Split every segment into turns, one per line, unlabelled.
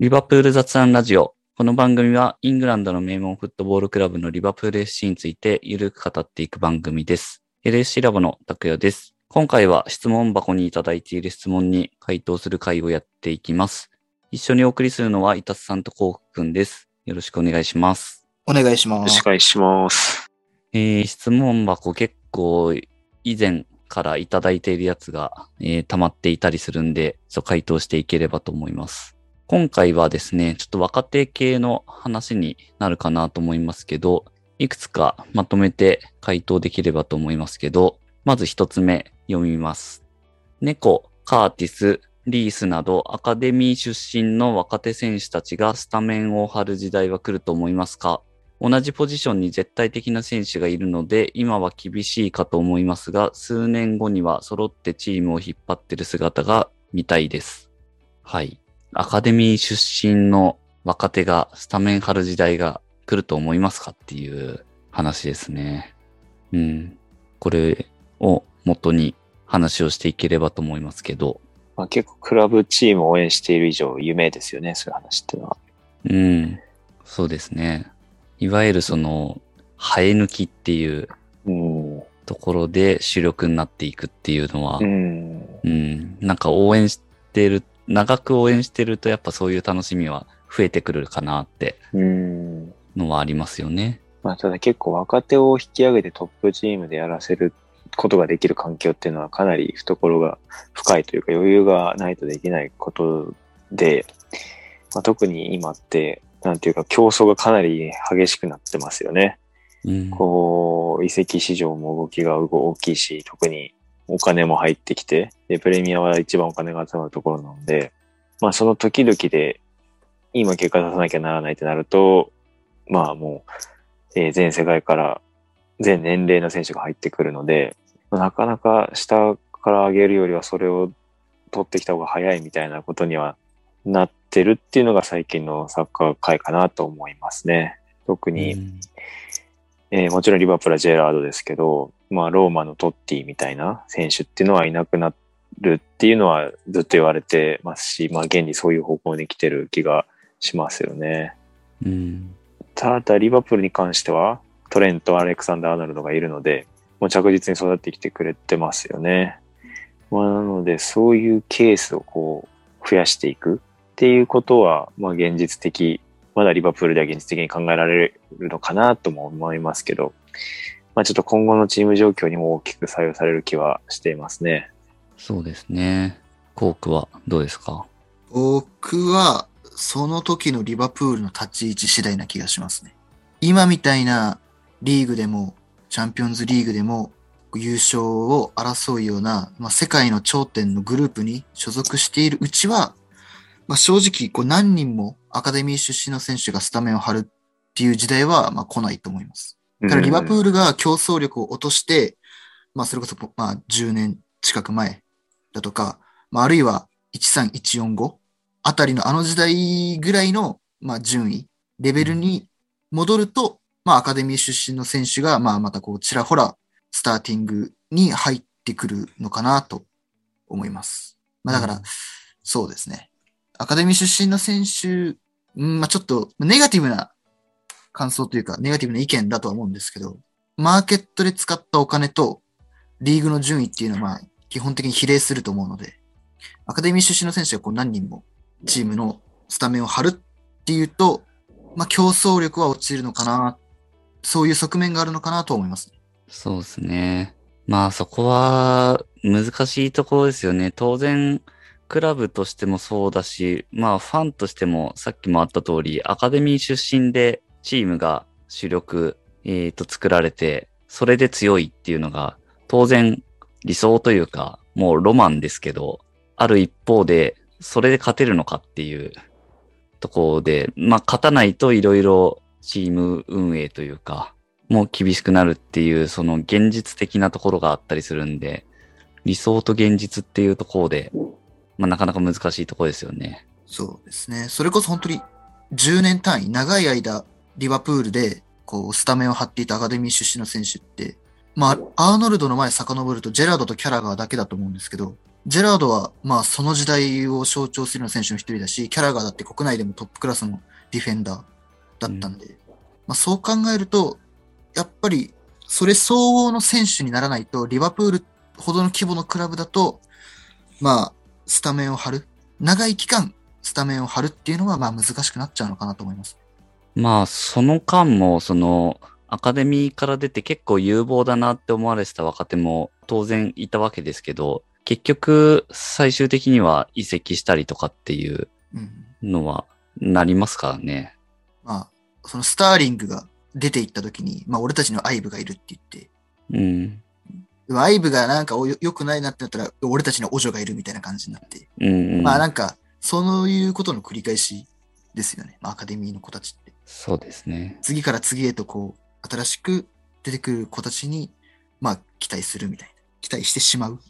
リバプール雑談ラジオ。この番組はイングランドの名門フットボールクラブのリバプール FC についてゆるく語っていく番組です。LSC ラボの拓也です。今回は質問箱にいただいている質問に回答する会をやっていきます。一緒にお送りするのは、イタスさんとコウくんです。よろしくお願いします。
お願いし
よろし
ます。
くお願いします。
えー質問箱結構以前からいただいているやつが、えー溜まっていたりするんで、そう回答していければと思います。今回はですね、ちょっと若手系の話になるかなと思いますけど、いくつかまとめて回答できればと思いますけど、まず一つ目読みます。猫、カーティス、リースなどアカデミー出身の若手選手たちがスタメンを張る時代は来ると思いますか？同じポジションに絶対的な選手がいるので、今は厳しいかと思いますが、数年後には揃ってチームを引っ張ってる姿が見たいです。はい。アカデミー出身の若手がスタメン張る時代が来ると思いますかっていう話ですね。うん。これを元に話をしていければと思いますけど、
まあ、結構クラブチームを応援している以上夢ですよね、そういう話っていうのは。
うん。そうですね。いわゆるその、生え抜きっていう
うん。
ところで主力になっていくっていうのは
う、ん。
うん、なんか応援してる、長く応援してるとやっぱそういう楽しみは増えてくるかなって
うん。
のはありますよね。
まあ、ただ結構若手を引き上げてトップチームでやらせることができる環境っていうのはかなり懐が深いというか余裕がないとできないことで、まあ、特に今って、なんていうか競争がかなり激しくなってますよね。
うん、
こう、移籍市場も動きが大きいし、特にお金も入ってきて、で、プレミアは一番お金が集まるところなので、まあその時々で今結果出さなきゃならないってなると、まあもう、えー全世界から全年齢の選手が入ってくるので、まあなかなか下から上げるよりはそれを取ってきた方が早いみたいなことにはなってるっていうのが最近のサッカー界かなと思いますね。特に、
うん
えーもちろんリバプールはジェラードですけど、まあ、ローマのトッティみたいな選手っていうのはいなくなるっていうのはずっと言われてますし、まあ、現にそういう方向に来てる気がしますよね。
うん、
ただ、リバプールに関しては、トレント、アレクサンダー・アーノルドがいるので、もう着実に育ってきてくれてますよね。まあ、なので、そういうケースをこう、増やしていくっていうことは、まあ、現実的、まだリバプールでは現実的に考えられるのかなとも思いますけど、まあ、ちょっと今後のチーム状況にも大きく左右される気はしていますね。
そうですね。コークはどうですか？
僕は、その時のリバプールの立ち位置次第な気がしますね。今みたいなリーグでも、チャンピオンズリーグでも、優勝を争うような、まあ、世界の頂点のグループに所属しているうちは、まあ、正直こう何人もアカデミー出身の選手がスタメンを張るっていう時代はまあ来ないと思います。ただリバプールが競争力を落として、まあそれこそまあ10年近く前だとか、まああるいは13145あたりのあの時代ぐらいのまあ順位、レベルに戻ると、まあアカデミー出身の選手がまあまたこうちらほらスターティングに入ってくるのかなと思います。まあだから、
うん
そうですね。アカデミー出身の選手、うんまあちょっとネガティブな感想というか、ネガティブな意見だとは思うんですけど、マーケットで使ったお金とリーグの順位っていうのはまあ基本的に比例すると思うので、アカデミー出身の選手がこう何人もチームのスタメンを張るっていうと、まあ競争力は落ちるのかな、そういう側面があるのかなと思います。
そうですね。まあそこは難しいところですよね。当然、クラブとしてもそうだし、まあファンとしてもさっきもあった通り、アカデミー出身でチームが主力、えー、と作られて、それで強いっていうのが当然理想というか、もうロマンですけど、ある一方で、それで勝てるのかっていうところで、まあ勝たないといろいろチーム運営というか、もう厳しくなるっていう、その現実的なところがあったりするんで、理想と現実っていうところで、まあなかなか難しいところですよね。
そうですね。それこそ本当に10年単位、長い間、リバプールで、こう、スタメンを張っていたアカデミー出身の選手って、まあ、アーノルドの前遡ると、ジェラードとキャラガーだけだと思うんですけど、ジェラードは、まあ、その時代を象徴するような選手の一人だし、キャラガーだって国内でもトップクラスのディフェンダーだったんで、まあ、そう考えると、やっぱり、それ相応の選手にならないと、リバプールほどの規模のクラブだと、まあ、スタメンを張る。長い期間、スタメンを張るっていうのは、まあ、難しくなっちゃうのかなと思います。
まあ、その間も、その、アカデミーから出て結構有望だなって思われてた若手も当然いたわけですけど、結局、最終的には移籍したりとかっていう
うん。
のはなりますからね？
まあ、そのスターリングが出て行った時に、まあ、俺たちのアイブがいるって言って、
うん。
アイブがなんかおよ良くないなってなったら、俺たちのオジョがいるみたいな感じになって、
うん、うん。
まあなんか、そういうことの繰り返しですよね。まあ、アカデミーの子たちって。
そうですね。
次から次へとこう、新しく出てくる子たちに、まあ、期待するみたいな。期待してしまう。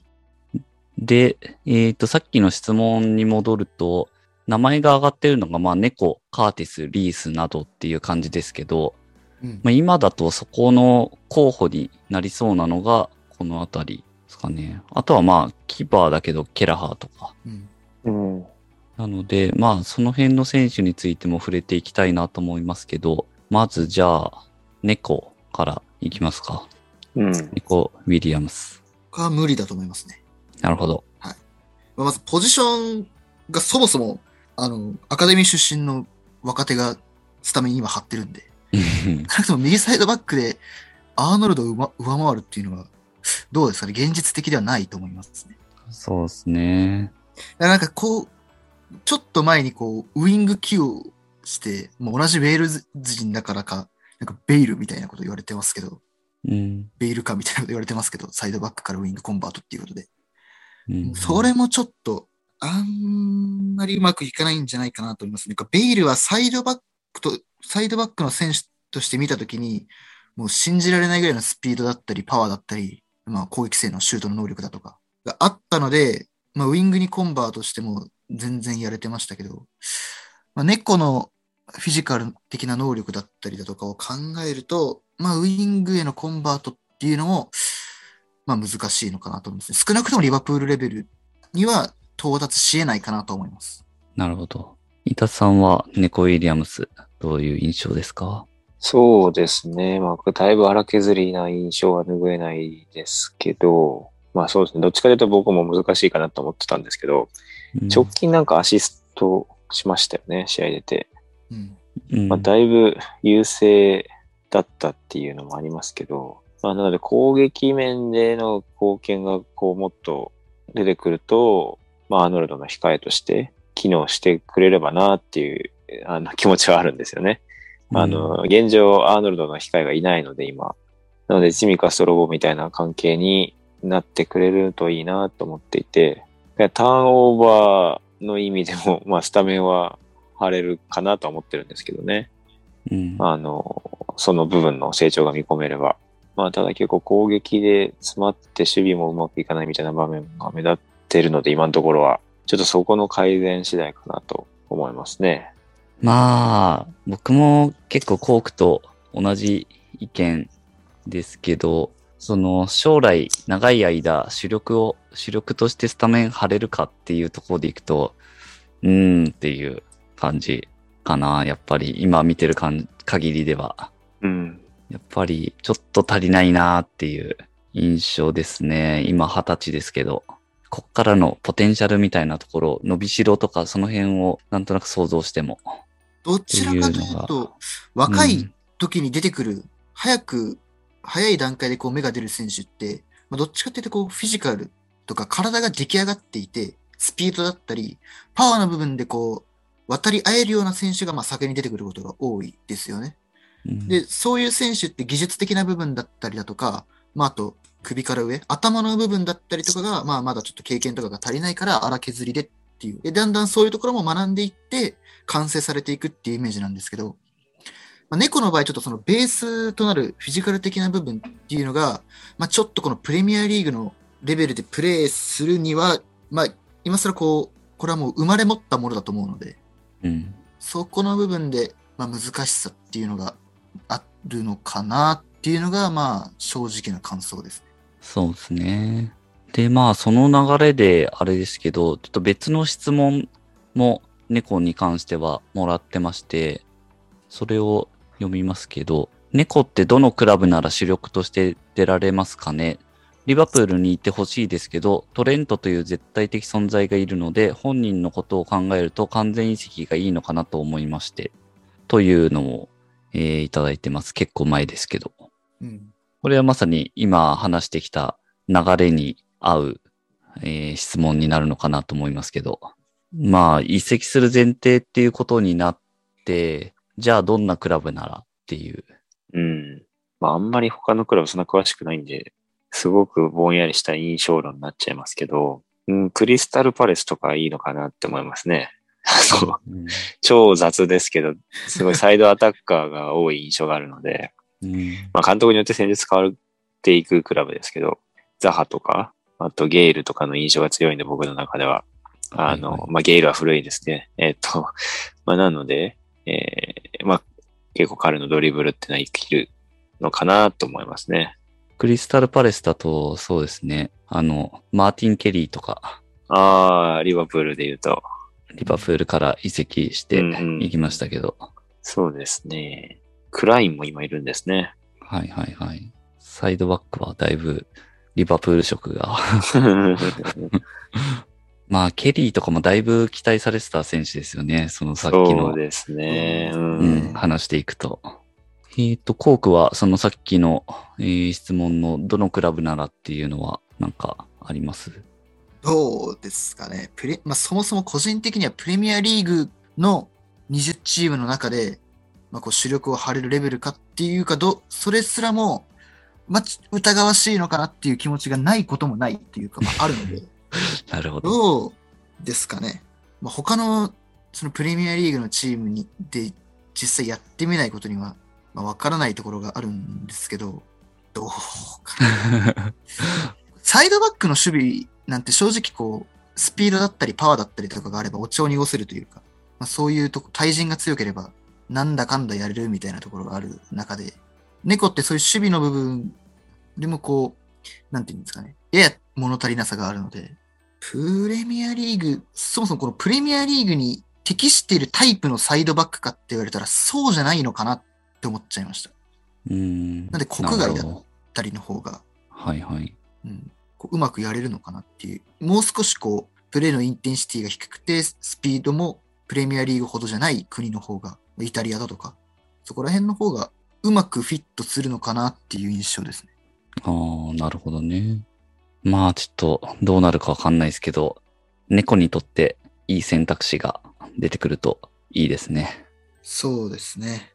で、えっ、と、さっきの質問に戻ると、名前が挙がってるのが、まあ、猫、カーティス、リースなどっていう感じですけど、
うん
まあ、今だとそこの候補になりそうなのが、このあたりですかね。あとはまあ、キーパーだけど、ケラハーとか。
うん。
うん。
なので、まあ、その辺の選手についても触れていきたいなと思いますけど、まずじゃあ、猫からいきますか。
うん。
猫、ウィリアムス。
僕は無理だと思いますね。
なるほど。
まあまず、ポジションがそもそも、あの、アカデミー出身の若手がスタメンに今張ってるんで、少なくとも右サイドバックでアーノルドを上上回るっていうのは、どうですかね？現実的ではないと思いますね。
そうですね。
なんかこう、ちょっと前にこう、ウイング起用して、もう同じウェールズ人だからか、なんかベイルみたいなこと言われてますけど、
うん。
ベイルかみたいなこと言われてますけど、サイドバックからウイングコンバートっていうことで。
うん、
それもちょっと、あんまりうまくいかないんじゃないかなと思いますね。ベイルはサイドバックと、サイドバックの選手として見たときに、もう信じられないぐらいのスピードだったり、パワーだったり、まあ攻撃性のシュートの能力だとかがあったので、まあウィングにコンバートしても全然やれてましたけど、まあ猫のフィジカル的な能力だったりだとかを考えると、まあウィングへのコンバートっていうのも、まあ難しいのかなと思いますね。少なくともリバプールレベルには到達し得ないかなと思います。
なるほど。伊田さんは猫ウィリアムス、どういう印象ですか？
そうですね。まあ、だいぶ荒削りな印象は拭えないですけど、まあそうですね。どっちかというと僕も難しいかなと思ってたんですけど、
うん
直近なんかアシストしましたよね、試合出て。まあ、だいぶ優勢だったっていうのもありますけど、まあ、なので攻撃面での貢献がこうもっと出てくると、まあ、アーノルドの控えとして機能してくれればなっていうあの気持ちはあるんですよね。あの、現状、アーノルドの控えがいないので、今。なので、チミカストロボみたいな関係になってくれるといいなと思っていて、ターンオーバーの意味でも、まあ、スタメンは張れるかなとは思ってるんですけどね。
うん
あの、その部分の成長が見込めれば。まあ、ただ結構攻撃で詰まって守備もうまくいかないみたいな場面が目立ってるので、今のところは、ちょっとそこの改善次第かなと思いますね。
まあ、僕も結構コークと同じ意見ですけど、その将来長い間主力を、主力としてスタメン張れるかっていうところでいくと、うーんっていう感じかな。やっぱり今見てるかん限りでは。
うん。
やっぱりちょっと足りないなっていう印象ですね。今二十歳ですけど。こっからのポテンシャルみたいなところ、伸びしろとかその辺をなんとなく想像しても。
どちらかという
っていう
若い
うん
時に出てくる、早く、早い段階でこう芽が出る選手って、まあ、どっちかっていうとこうフィジカルとか体が出来上がっていて、スピードだったり、パワーの部分でこう、渡り合えるような選手がまあ先に出てくることが多いですよね。
うん
で、そういう選手って技術的な部分だったりだとか、まああと首から上、頭の部分だったりとかが、まあまだちょっと経験とかが足りないから荒削りでっていう。で、だんだんそういうところも学んでいって、完成されていくっていうイメージなんですけど、まあ、猫の場合ちょっとそのベースとなるフィジカル的な部分っていうのが、まあちょっとこのプレミアリーグのレベルでプレーするには、まあ今更こう、これはもう生まれ持ったものだと思うので、
うん。
そこの部分で、まあ、難しさっていうのがあるのかなっていうのが、まあ、正直な感想ですね。
そうですね。で、まあ、その流れで、あれですけど、ちょっと別の質問も猫に関してはもらってまして、それを読みますけど、猫ってどのクラブなら主力として出られますかね？リバプールにいてほしいですけど、トレントという絶対的存在がいるので、本人のことを考えると完全移籍がいいのかなと思いまして、というのを、えーいただいてます。結構前ですけど。
うん。
これはまさに今話してきた流れに合う、えー質問になるのかなと思いますけど。まあ、移籍する前提っていうことになって、じゃあどんなクラブならっていう。
うん。まあ、あんまり他のクラブそんな詳しくないんで、すごくぼんやりした印象論になっちゃいますけど、うん、クリスタルパレスとかいいのかなって思いますね。あの、
うん
超雑ですけど、すごいサイドアタッカーが多い印象があるので、
うん
まあ、監督によって戦術変わっていくクラブですけど、ザハとか、あとゲイルとかの印象が強いんで、僕の中では。あの、
はいはい
まあ、ゲイルは古いですね。えっと、まあ、なので、えーまあ、結構彼のドリブルってのは生きるのかなと思いますね。
クリスタルパレスだと、そうですね。あの、マーティン・ケリーとか、
ああ、リバプールで言うと、
リバプールから移籍して
うんうん
行きましたけど。
そうですね。クラインも今いるんですね。
はいはいはい。サイドバックはだいぶリバプール色が。まあ、ケリーとかもだいぶ期待されてた選手ですよね。そのさっき
そ
の
う、ですね。う
うんん、話していくと。えっ、と、コークはそのさっきの、えー質問のどのクラブならっていうのはなんかあります？
どうですかね。プレまあ、そもそも個人的にはプレミアリーグの20チームの中で、まあ、こう主力を張れるレベルかっていうかど、それすらも、まあ、ち疑わしいのかなっていう気持ちがないこともないっていうか、まあ、あるので、
なるほど。
どうですかね。まあ、他のそのプレミアリーグのチームにで実際やってみないことには、まあ、わからないところがあるんですけど、どうかな。サイドバックの守備なんて正直こう、スピードだったりパワーだったりとかがあればお茶を濁せるというか、まあ、そういうとこ、対人が強ければ、なんだかんだやれるみたいなところがある中で、猫ってそういう守備の部分でもこう、なんていうんですかね、やや物足りなさがあるので、プレミアリーグ、そもそもこのプレミアリーグに適しているタイプのサイドバックかって言われたらそうじゃないのかなって思っちゃいました。
うん。
なんで国外だ
なるほど
二人の方が、
はいはい。
うん、こううまくやれるのかなっていう。もう少しこう、プレーのインテンシティが低くて、スピードもプレミアリーグほどじゃない国の方が、イタリアだとか、そこら辺の方がうまくフィットするのかなっていう印象ですね。
ああ、なるほどね。まあ、ちょっと、どうなるかわかんないですけど、猫にとっていい選択肢が出てくるといいですね。
そうですね。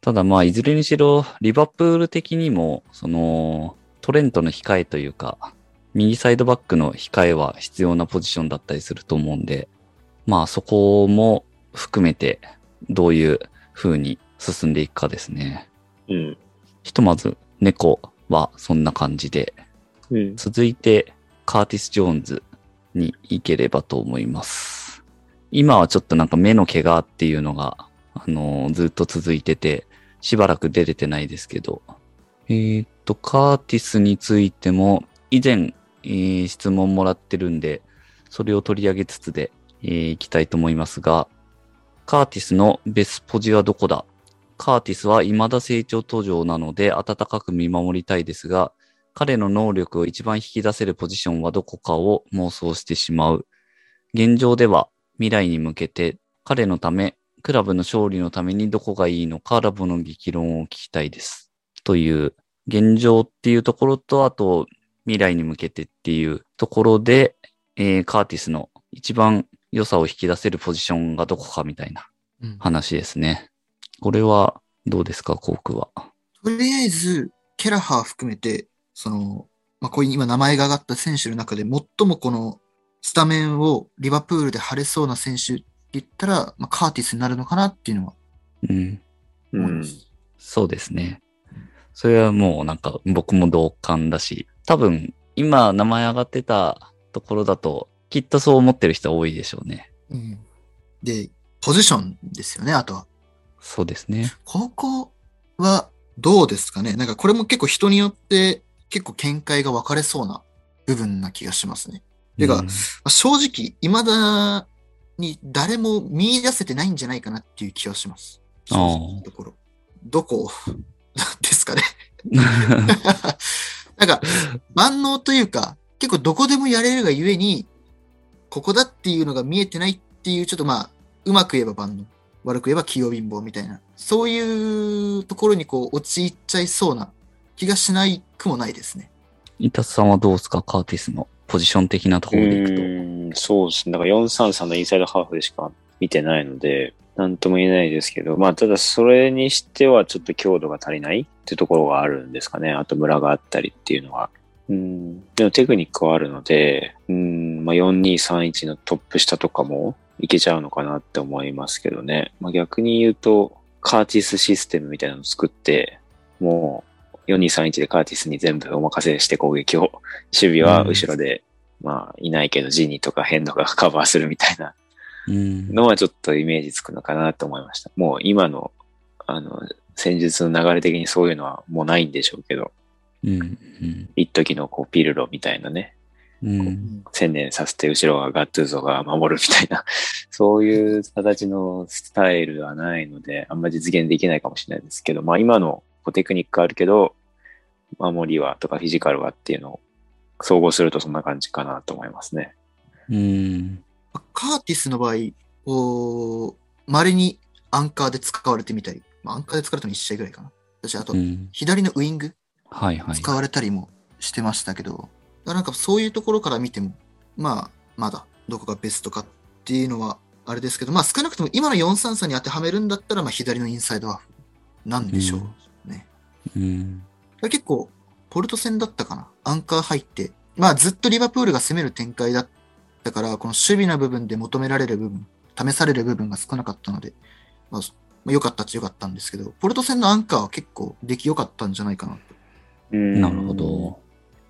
ただまあ、いずれにしろ、リバプール的にも、その、トレントの控えというか、右サイドバックの控えは必要なポジションだったりすると思うんで、まあそこも含めて、どういう風に進んでいくかですね。
うん。
ひとまず、猫はそんな感じで、
うん。
続いて、カーティス・ジョーンズに行ければと思います。今はちょっとなんか目の怪我っていうのが、あのーずっと続いてて、しばらく出れてないですけど、えーっと、カーティスについても、以前、えー質問もらってるんで、それを取り上げつつで、えーいきたいと思いますが、カーティスのベスポジはどこだカーティスは未だ成長途上なので温かく見守りたいですが、彼の能力を一番引き出せるポジションはどこかを妄想してしまう。現状では未来に向けて彼のため、クラブの勝利のためにどこがいいのかラボの激論を聞きたいです。という現状っていうところと、あと未来に向けてっていうところで、えーカーティスの一番良さを引き出せるポジションがどこかみたいな
うん
話ですね。これはどうですか、コークは？
とりあえず、ケラハー含めて、その、まあ、こういう今名前が挙がった選手の中で最もこのスタメンをリバプールで張れそうな選手って言ったら、まあ、カーティスになるのかなっていうのは
うん。
うん。
そうですね。それはもうなんか僕も同感だし、多分今名前上がってたところだと、きっとそう思ってる人は多いでしょうね。
うんで、ポジションですよね、あとは。
そうですね。
ここはどうですかね？なんかこれも結構人によって結構見解が分かれそうな部分な気がしますね。てか
うん
まあ正直、未だに誰も見出せてないんじゃないかなっていう気はします。正直なところ。どこ ですかね。なんか、万能というか、結構どこでもやれるがゆえに、ここだっていうのが見えてないっていう、ちょっとまあ、うまく言えば万能、悪く言えば器用貧乏みたいな、そういうところにこう、陥っちゃいそうな気がしないくもないですね。
伊達さんはどうですか？カーティスのポジション的なところでいくと。
うん、そうですね。だから433のインサイドハーフでしか見てないので、なんとも言えないですけど、まあ、ただそれにしてはちょっと強度が足りないっていうところがあるんですかね。あとムラがあったりっていうのは。うん、でもテクニックはあるので、うん、まあ、4231のトップ下とかもいけちゃうのかなって思いますけどね。まあ、逆に言うと、カーティスシステムみたいなのを作って、もう4231でカーティスに全部お任せして攻撃を、守備は後ろで、まあ、いないけどジニーとかヘンドが カバーするみたいな
うん。
のはちょっとイメージつくのかなと思いました。もう今の、あの、戦術の流れ的にそういうのはもうないんでしょうけど、
うん。うん。
一時のこうピルロみたいなね、
うん。
専念させて後ろはガッツーゾが守るみたいな、そういう形のスタイルはないので、あんま実現できないかもしれないですけど、まあ今のこうテクニックあるけど、守りはとかフィジカルはっていうのを総合するとそんな感じかなと思いますね。
うん。
カーティスの場合、こう、稀にアンカーで使われてみたり、まあ、アンカーで使われても1試合ぐらいかな。私、あと
う、ん。
左のウイング
はいはい。
使われたりもしてましたけど、なんかそういうところから見ても、まあ、まだどこがベストかっていうのはあれですけど、まあ少なくとも今の433に当てはめるんだったら、まあ左のインサイドハーフなんでしょうね。
うん。
結構、ポルト戦だったかな。アンカー入って、まあずっとリバプールが攻める展開だったから、この守備の部分で求められる部分、試される部分が少なかったので、まあ、まあ良かったっちゃ良かったんですけど、ポルト戦のアンカーは結構出来良かったんじゃないかなと。
なるほど。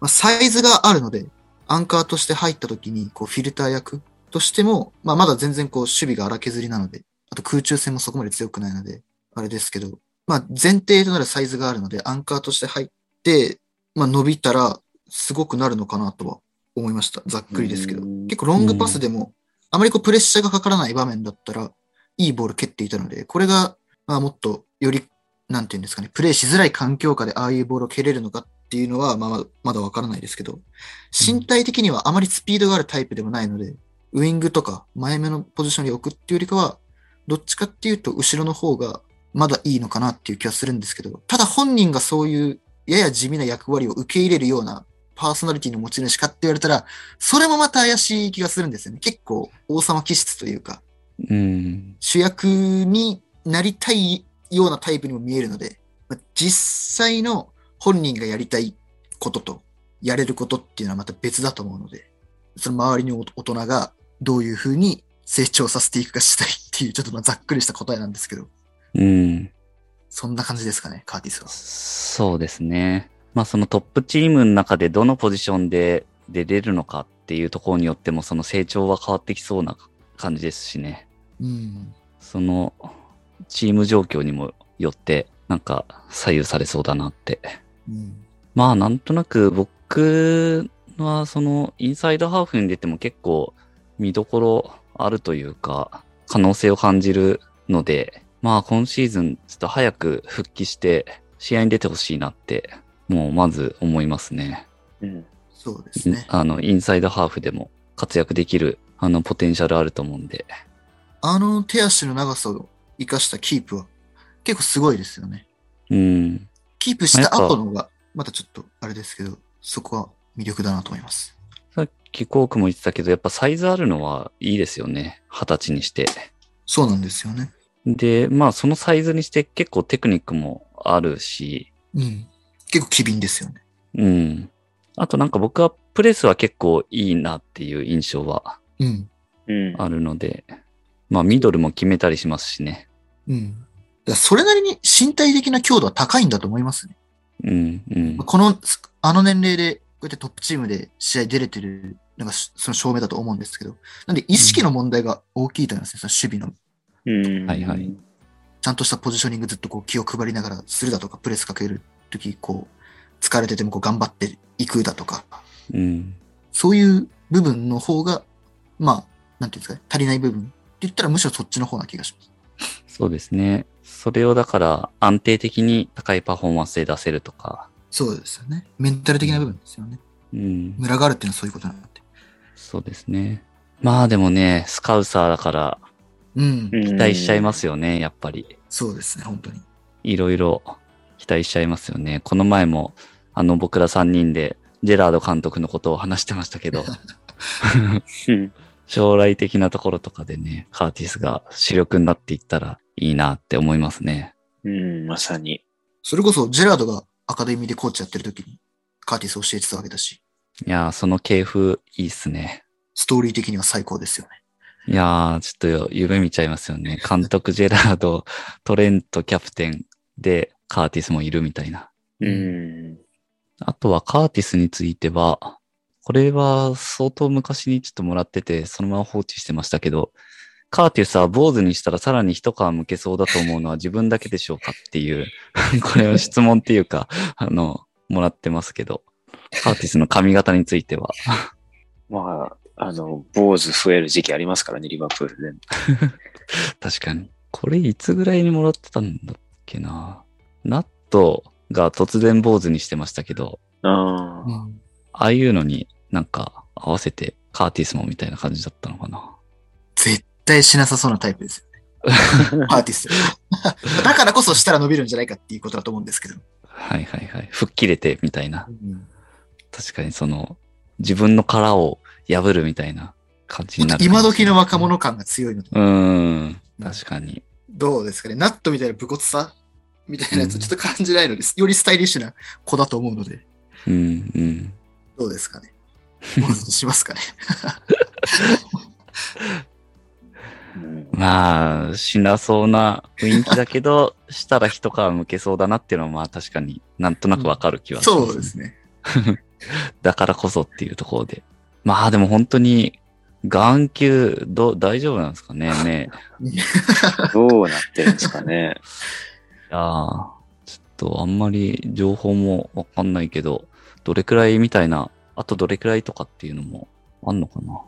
まあ、サイズがあるので、アンカーとして入った時に、こう、フィルター役としても、まあ、まだ全然こう、守備が荒削りなので、あと空中戦もそこまで強くないので、あれですけど、まあ、前提となるサイズがあるので、アンカーとして入って、まあ、伸びたら、すごくなるのかなとは思いました。ざっくりですけど。
うん
結構ロングパスでも、あまりこう、プレッシャーがかからない場面だったら、いいボール蹴っていたので、これが、まあ、もっと、より、なんていうんですかね、プレイしづらい環境下でああいうボールを蹴れるのかっていうのは、まあ、まだわからないですけど、身体的にはあまりスピードがあるタイプでもないので、ウイングとか前目のポジションに置くっていうよりかは、どっちかっていうと後ろの方がまだいいのかなっていう気はするんですけど、ただ本人がそういうやや地味な役割を受け入れるようなパーソナリティの持ち主かって言われたら、それもまた怪しい気がするんですよね。結構王様気質というか、
うん。
主役になりたいようなタイプにも見えるので、まあ実際の本人がやりたいこととやれることっていうのはまた別だと思うので、その周りの大人がどういうふうに成長させていくかしたいっていうちょっとまあざっくりした答えなんですけど、
うん。
そんな感じですかね、カーティスは。
そうですね。まあそのトップチームの中でどのポジションで出れるのかっていうところによってもその成長は変わってきそうな感じですしね。
うん。
そのチーム状況にもよってなんか左右されそうだなって。
うん。
まあなんとなく僕はそのインサイドハーフに出ても結構見どころあるというか可能性を感じるので、まあ今シーズンちょっと早く復帰して試合に出てほしいなってもうまず思いますね。
うん。
そうですね。
あの、インサイドハーフでも活躍できるあのポテンシャルあると思うんで。
あの手足の長さを生かしたキープは結構すごいですよね。
うん。
キープした後のが、またちょっとあれですけど、そこは魅力だなと思います。
さっきコークも言ってたけど、やっぱサイズあるのはいいですよね。二十歳にして。
そうなんですよね。
で、まあそのサイズにして結構テクニックもあるし、
うん。結構機敏ですよね。
うん。あとなんか僕はプレスは結構いいなっていう印象は
うん。
うん。
あるので、まあミドルも決めたりしますしね。
うん。それなりに身体的な強度は高いんだと思いますね。
うん、うん。
この、あの年齢で、こうやってトップチームで試合出れてるのがその証明だと思うんですけど、なんで意識の問題が大きいと思いますね。その守備の、
うん。
はいはい
ちゃんとしたポジショニングずっとこう気を配りながらするだとか、プレスかけるとき、こう、疲れててもこう頑張っていくだとか、
うん。
そういう部分の方が、まあ、なんていうんですかね、足りない部分って言ったらむしろそっちの方な気がします。
そうですね。それをだから安定的に高いパフォーマンスで出せるとか。
そうですよね。メンタル的な部分ですよね。
うん。
ムラがあるっていうのはそういうことなんだって。
そうですね。まあでもね、スカウサーだから
うん。
期待しちゃいますよね、やっぱり。
そうですね、本当に。
いろいろ期待しちゃいますよね。この前も、あの僕ら3人でジェラード監督のことを話してましたけど、
うん。
将来的なところとかでね、カーティスが主力になっていったらいいなって思いますね。
うん、まさに。
それこそ、ジェラードがアカデミーでコーチやってる時に、カーティス教えてたわけだし、
いやー、その系譜いいっすね。
ストーリー的には最高ですよね。
いやー、ちょっと夢見ちゃいますよね。監督ジェラード、トレントキャプテンでカーティスもいるみたいな。
うん。
あとはカーティスについては、これは相当昔にちょっともらってて、そのまま放置してましたけど、カーティスは坊主にしたらさらに一皮むけそうだと思うのは自分だけでしょうかっていう、これは質問っていうか、あの、もらってますけど、カーティスの髪型については。
まあ、あの、坊主増える時期ありますからね、リバプールで。
確かに。これいつぐらいにもらってたんだっけな。ナットが突然坊主にしてましたけど、
ああ。
ああいうのになんか合わせてカーティスもみたいな感じだったのかな。
絶対しなさそうなタイプですよね。アーティスト。だからこそしたら伸びるんじゃないかっていうことだと思うんですけど。
はいはいはい。吹っ切れてみたいな。確かにその、自分の殻を破るみたいな感じになる。
今時の若者感が強いので、
うーん。確かに。
どうですかね？ナットみたいな武骨さみたいなやつちょっと感じないのです。よりスタイリッシュな子だと思うので、
うんうん。
どうですかね？しますかね？
うん
まあ、しなそうな雰囲気だけど、したら一皮むけそうだなっていうのはまあ確かになんとなくわかる気はします、
そうですね。
だからこそっていうところで。まあでも本当に、眼球、ど、大丈夫なんですかね、目。い
どうなってるんですかね。
やーちょっとあんまり情報もわかんないけど、どれくらいみたいな、あとどれくらいとかっていうのもあんのかな。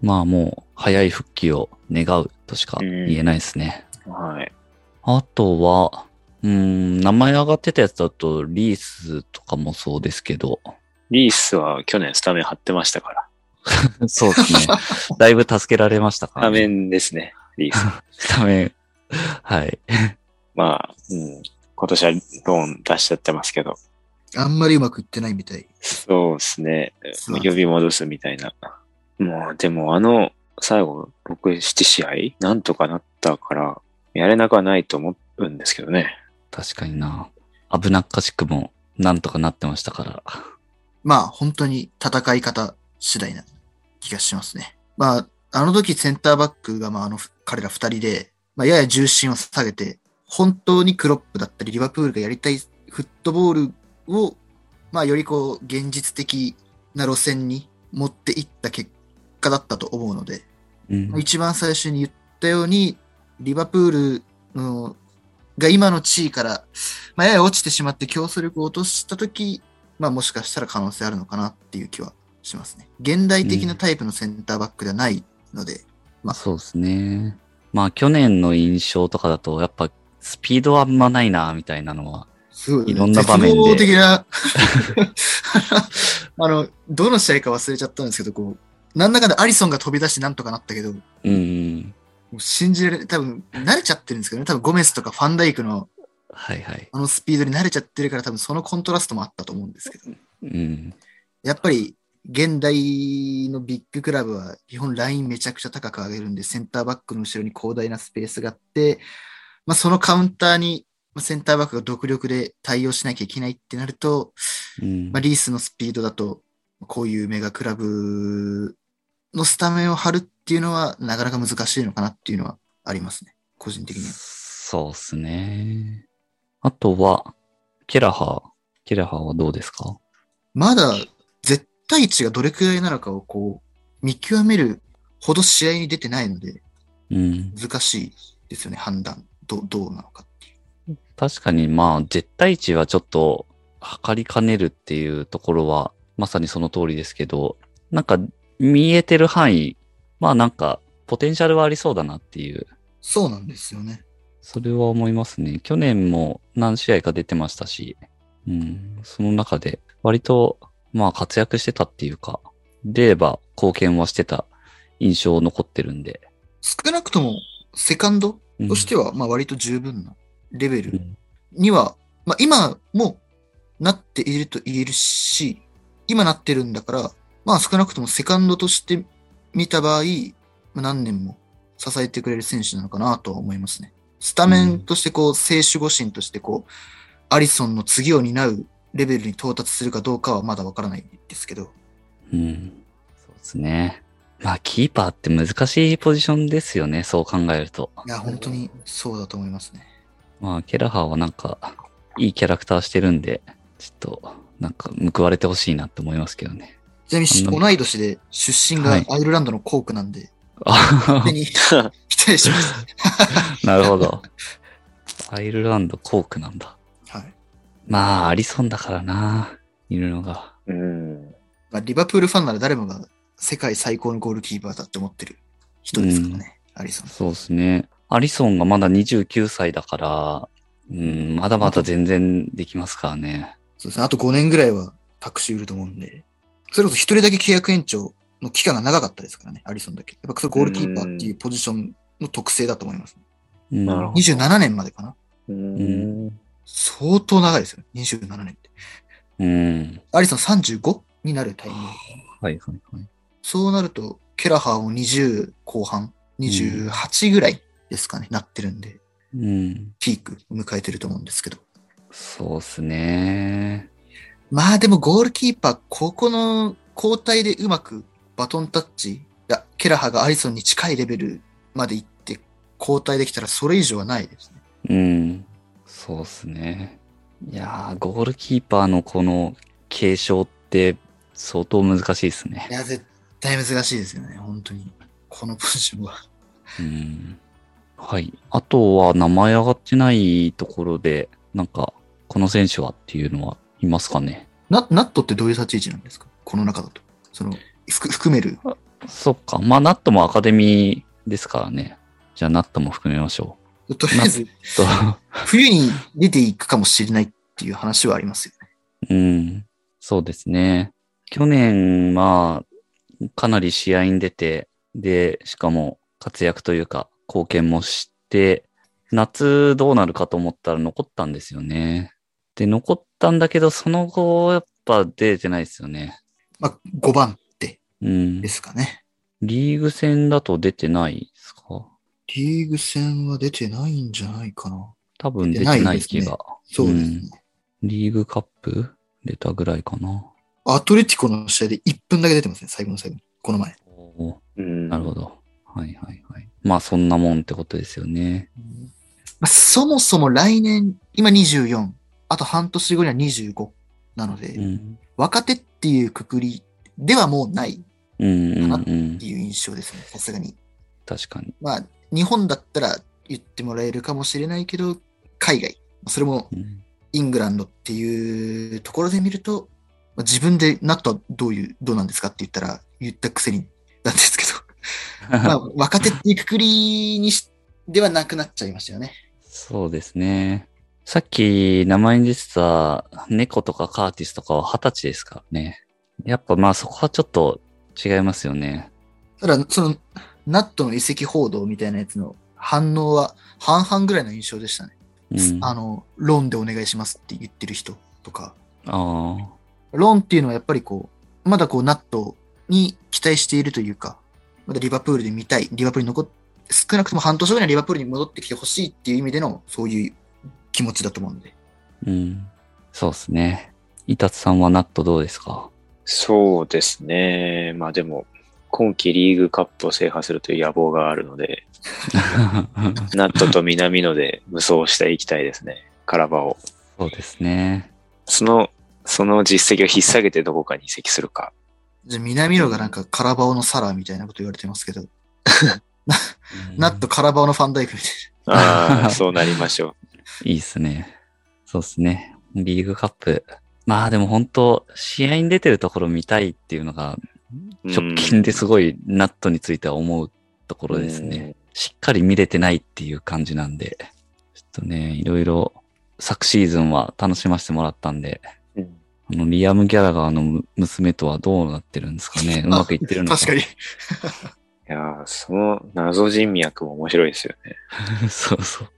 まあもう、早い復帰を願うとしか言えないですね。
はい。
あとは、うーん、名前上がってたやつだと、リースとかもそうですけど、
リースは去年スタメン張ってましたから。
そうですね。だいぶ助けられましたから、
スタメンですね、リース。
スタメン。はい。
まあ、うん。今年はローン出しちゃってますけど。
あんまりうまくいってないみたい。
そうですね。呼び戻すみたいな。もう、でもあの、最後、6、7試合なんとかなったから、やれなくはないと思うんですけどね。
確かにな。危なっかしくも、なんとかなってましたから。
まあ、本当に戦い方次第な気がしますね。まあ、あの時センターバックが、まあ、あの、彼ら二人で、まあ、やや重心を下げて、本当にクロップだったり、リバプールがやりたいフットボールを、まあ、よりこう、現実的な路線に持っていった結果だったと思うので、
うん
まあ。一番最初に言ったように、リバプールのが今の地位から、まあ、やや落ちてしまって競争力を落としたとき、まあもしかしたら可能性あるのかなっていう気はしますね。現代的なタイプのセンターバックではないので、まあ
そうですね。まあ去年の印象とかだと、やっぱスピードはあんまないな、みたいなのは。
すごい、
いろんな場面で
絶望的な、あの、どの試合か忘れちゃったんですけど、こう、なんだかんだアリソンが飛び出してなんとかなったけど、も
うん。
う信じられ、多分慣れちゃってるんですけどね、多分ゴメスとかファンダイクの
はいはい。
あのスピードに慣れちゃってるから多分そのコントラストもあったと思うんですけど、
うん。
やっぱり現代のビッグクラブは基本ラインめちゃくちゃ高く上げるんで、センターバックの後ろに広大なスペースがあって、まあ、そのカウンターにまあセンターバックが独力で対応しなきゃいけないってなると、
うん
まあ、リースのスピードだと、こういうメガクラブのスタメンを張るっていうのはなかなか難しいのかなっていうのはありますね。個人的には。
そうっすね。あとは、ケラハー。ケラハーはどうですか？
まだ絶対値がどれくらいなのかをこう見極めるほど試合に出てないので
うん。
難しいですよね、判断。どどうなのかっていう。
確かにまあ、絶対値はちょっと測りかねるっていうところは、まさにその通りですけど、なんか見えてる範囲、まあなんかポテンシャルはありそうだなっていう、
そうなんですよね。
それは思いますね。去年も何試合か出てましたし、うん、その中で割とまあ活躍してたっていうか、出れば貢献はしてた印象残ってるんで。
少なくとも、セカンド
うん
としては、まあ割と十分なレベル
うん
には、まあ今もなっていると言えるし、今なってるんだから、まあ少なくともセカンドとして見た場合、まあ何年も支えてくれる選手なのかなとは思いますね。スタメンとしてこう、聖守護神としてこう、アリソンの次を担うレベルに到達するかどうかはまだわからないですけど、
うん。そうですね。まあ、キーパーって難しいポジションですよね。そう考えると。
いや、本当にそうだと思いますね。
まあ、ケラハーはなんか、いいキャラクターしてるんで、ちょっと、なんか、報われてほしいなって思いますけどね。
ちなみに同い年で出身が
はい
アイルランドのコークなんで、
あ
勝手に 期待します。
なるほど。アイルランドコークなんだ。
はい。
まあ、ありそうだからな。いるのが。
うん。
まあ、リバプールファンなら誰もが世界最高のゴールキーパーだって思ってる人ですからね、アリソン。
そうですね。アリソンがまだ29歳だから、うん、まだまだ全然できますからね。
そうですね。あと5年ぐらいは託し売ると思うんで、それこそ一人だけ契約延長の期間が長かったですからね、アリソンだけ。やっぱそれゴールキーパーっていうポジションの特性だと思います。
うん、
なるほど
27年までかな。
うん。
相当長いですよ、27年って。
うん。
アリソン35になるタイミング。
はいはいはい。
そうなると、ケラハーも20後半、28ぐらいですかね、なってるんで、
うん。
ピークを迎えてると思うんですけど。
そうっすね。
まあでもゴールキーパー、ここの交代でうまくバトンタッチ、いや、ケラハがアリソンに近いレベルまで行って交代できたらそれ以上はないですね。
うん。そうっすね。いやー、ゴールキーパーのこの継承って相当難しいですね
い。や、絶対難しいですよね、本当に。このポジションは。
うん。はい。あとは名前上がってないところで、なんか、この選手はっていうのはいますかね。
ナナットってどういう立ち位置なんですか？この中だと。その、ふ含める。
そっか。まあ、ナットもアカデミーですからね。じゃあ、ナットも含めましょ
とりあえず、冬に出ていくかもしれないっていう話はありますよね。
うん。そうですね。去年、まあ、かなり試合に出て、で、しかも活躍というか、貢献もして、夏どうなるかと思ったら残ったんですよね。で、残ったんだけど、その後、やっぱ出てないですよね。
まあ、5番手
うん
で。すかね。
リーグ戦だと出てないですか？
リーグ戦は出てないんじゃないかな。
多分出て
ないですね
ない気が。
そうですね。
うんリーグカップ出たぐらいかな。
アトレティコの試合で1分だけ出てますね、最後の最後に。この前。
うん。
なるほど。はいはいはい。まあそんなもんってことですよね。
まあ、そもそも来年、今24、あと半年後には25なので、
うん。
若手っていうくくりではもうないっ
うんうんう
て
ん。
いう印象ですね、さすがに。
確かに。
まあ、日本だったら言ってもらえるかもしれないけど、海外、それも
うん
イングランドっていうところで見ると、まあ、自分でナットはどういう、どうなんですかって言ったら言ったくせになんですけど、まあ、若手っていうくくりにし、ではなくなっちゃいましたよね。
そうですね。さっき名前に出てた猫とかカーティスとかは二十歳ですからね。やっぱまあそこはちょっと違いますよね。
ただ、その、ナットの移籍報道みたいなやつの反応は半々ぐらいの印象でしたね。
うん。あ
あの、ローンでお願いしますって言ってる人とか、
あ
ローンっていうのはやっぱりこう、まだこう、ナットに期待しているというか、まだリバプールで見たい、リバプールに残っ、少なくとも半年後にはリバプールに戻ってきてほしいっていう意味での、そういう気持ちだと思うんで。
うん。そうですね。イタツさんはナットどうですか？
そうですね。まあでも、今季リーグカップを制覇するという野望があるので、ナットと南野で無双していきたいですね。カラバを。
そうですね。
その、その実績を引っ提げてどこかに移籍するか。
じゃあ南野がなんかカラバオのサラーみたいなこと言われてますけど、ナットカラバオのファンダイクみたい
ああ、そうなりましょ
いいっすね。そうっすね。リーグカップ。まあでも本当試合に出てるところ見たいっていうのが直近ですごいナットについては思うところですね。しっかり見れてないっていう感じなんで、ちょっとね、いろいろ昨シーズンは楽しませてもらったんで、
うん
あの、リアム・ギャラガーのむ娘とはどうなってるんですかね うまくいってるのか
確かに。
いやーその謎人脈も面白いですよね。
に。そうそう。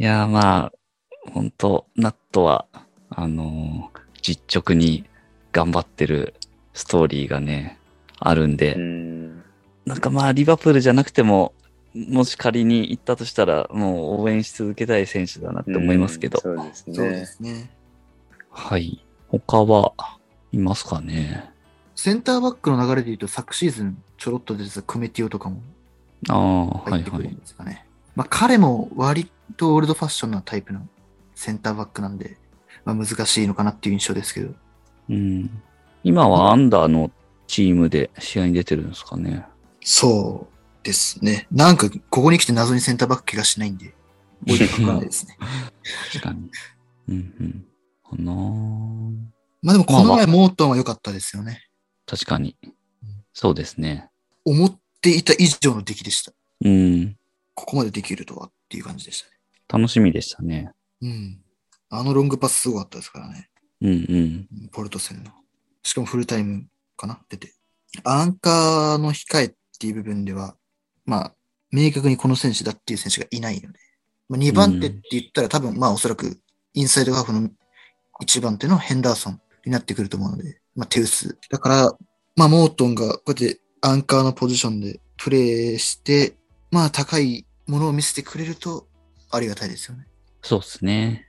いやーまあ、本当ナットは、あのー実直に頑張ってるストーリーがね、あるんで、
うん。
なんかまあ、リバプールじゃなくても、もし仮に行ったとしたら、もう応援し続けたい選手だなって思いますけど。
うんそうです
そうで
ね。
すね。
はい。他はいますかね？
センターバックの流れで言うと、昨シーズンちょろっと出てたクメティオとかも
ああ、は
入ってくるん
いはい。
まあ彼も割とオールドファッションなタイプのセンターバックなんで、まあ難しいのかなっていう印象ですけど。
うん。今はアンダーのチームで試合に出てるんですかね。
そうですね。なんか、ここに来て謎にセンターバック怪我しないんで、置いてかからないですね。
確かに。うんうん。かなー
まあでもこの
まあ
前モートンは良かったですよね。
確かに。そうですね。
思っていた以上の出来でした。
うん。
ここまでできるとはっていう感じでしたね。
楽しみでしたね。
うん。あのロングパスすごかったですからね。
うんうん。
ポルト戦の。しかもフルタイムかな？出て。アンカーの控えっていう部分では、まあ、明確にこの選手だっていう選手がいないので。まあ、2番手って言ったら、多分、まあおそらくインサイドハーフの1番手のヘンダーソンになってくると思うので、まあ手薄。だから、まあモートンがこうやってアンカーのポジションでプレーして、まあ高いものを見せてくれるとありがたいですよね。
そうですね。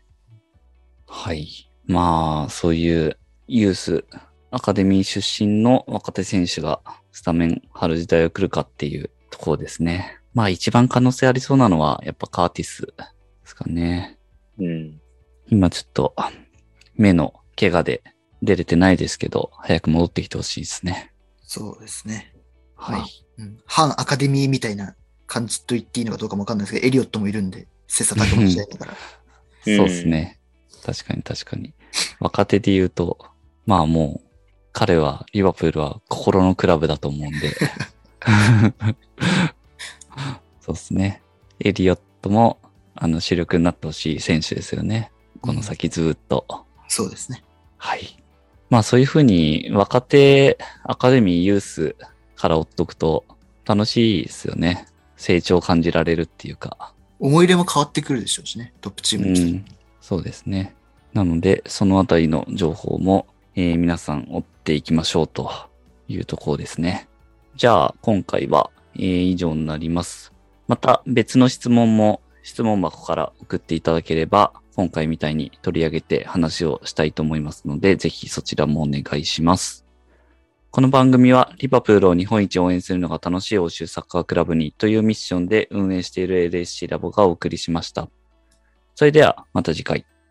はい。まあ、そういうユースアカデミー出身の若手選手がスタメン張る時代が来るかっていうところですね。まあ一番可能性ありそうなのはやっぱカーティスですかね。
うん。
今ちょっと目の怪我で出れてないですけど、早く戻ってきてほしいですね。
そうですね。
はい。
うん、反アカデミーみたいな感じと言っていいのかどうかもわかんないですけど、エリオットもいるんで、切磋琢磨し合いながら。
そうですね。確かに確かに。若手で言うと、まあもう、彼は、リバプールは心のクラブだと思うんで。そうですね。エリオットも、あの、主力になってほしい選手ですよね。この先ずっと。
そうですね。
はい。まあそういうふうに、若手アカデミーユースから追っとくと楽しいですよね。成長を感じられるっていうか。
思い入れも変わってくるでしょうしね、トップチームに。
うん、そうですね。なので、そのあたりの情報も、えー皆さん追っていきましょうというところですね。じゃあ、今回は、えー以上になります。また別の質問も質問箱から送っていただければ、今回みたいに取り上げて話をしたいと思いますので、ぜひそちらもお願いします。この番組はリバプールを日本一応援するのが楽しい欧州サッカークラブにというミッションで運営している LSC ラボがお送りしました。それではまた次回。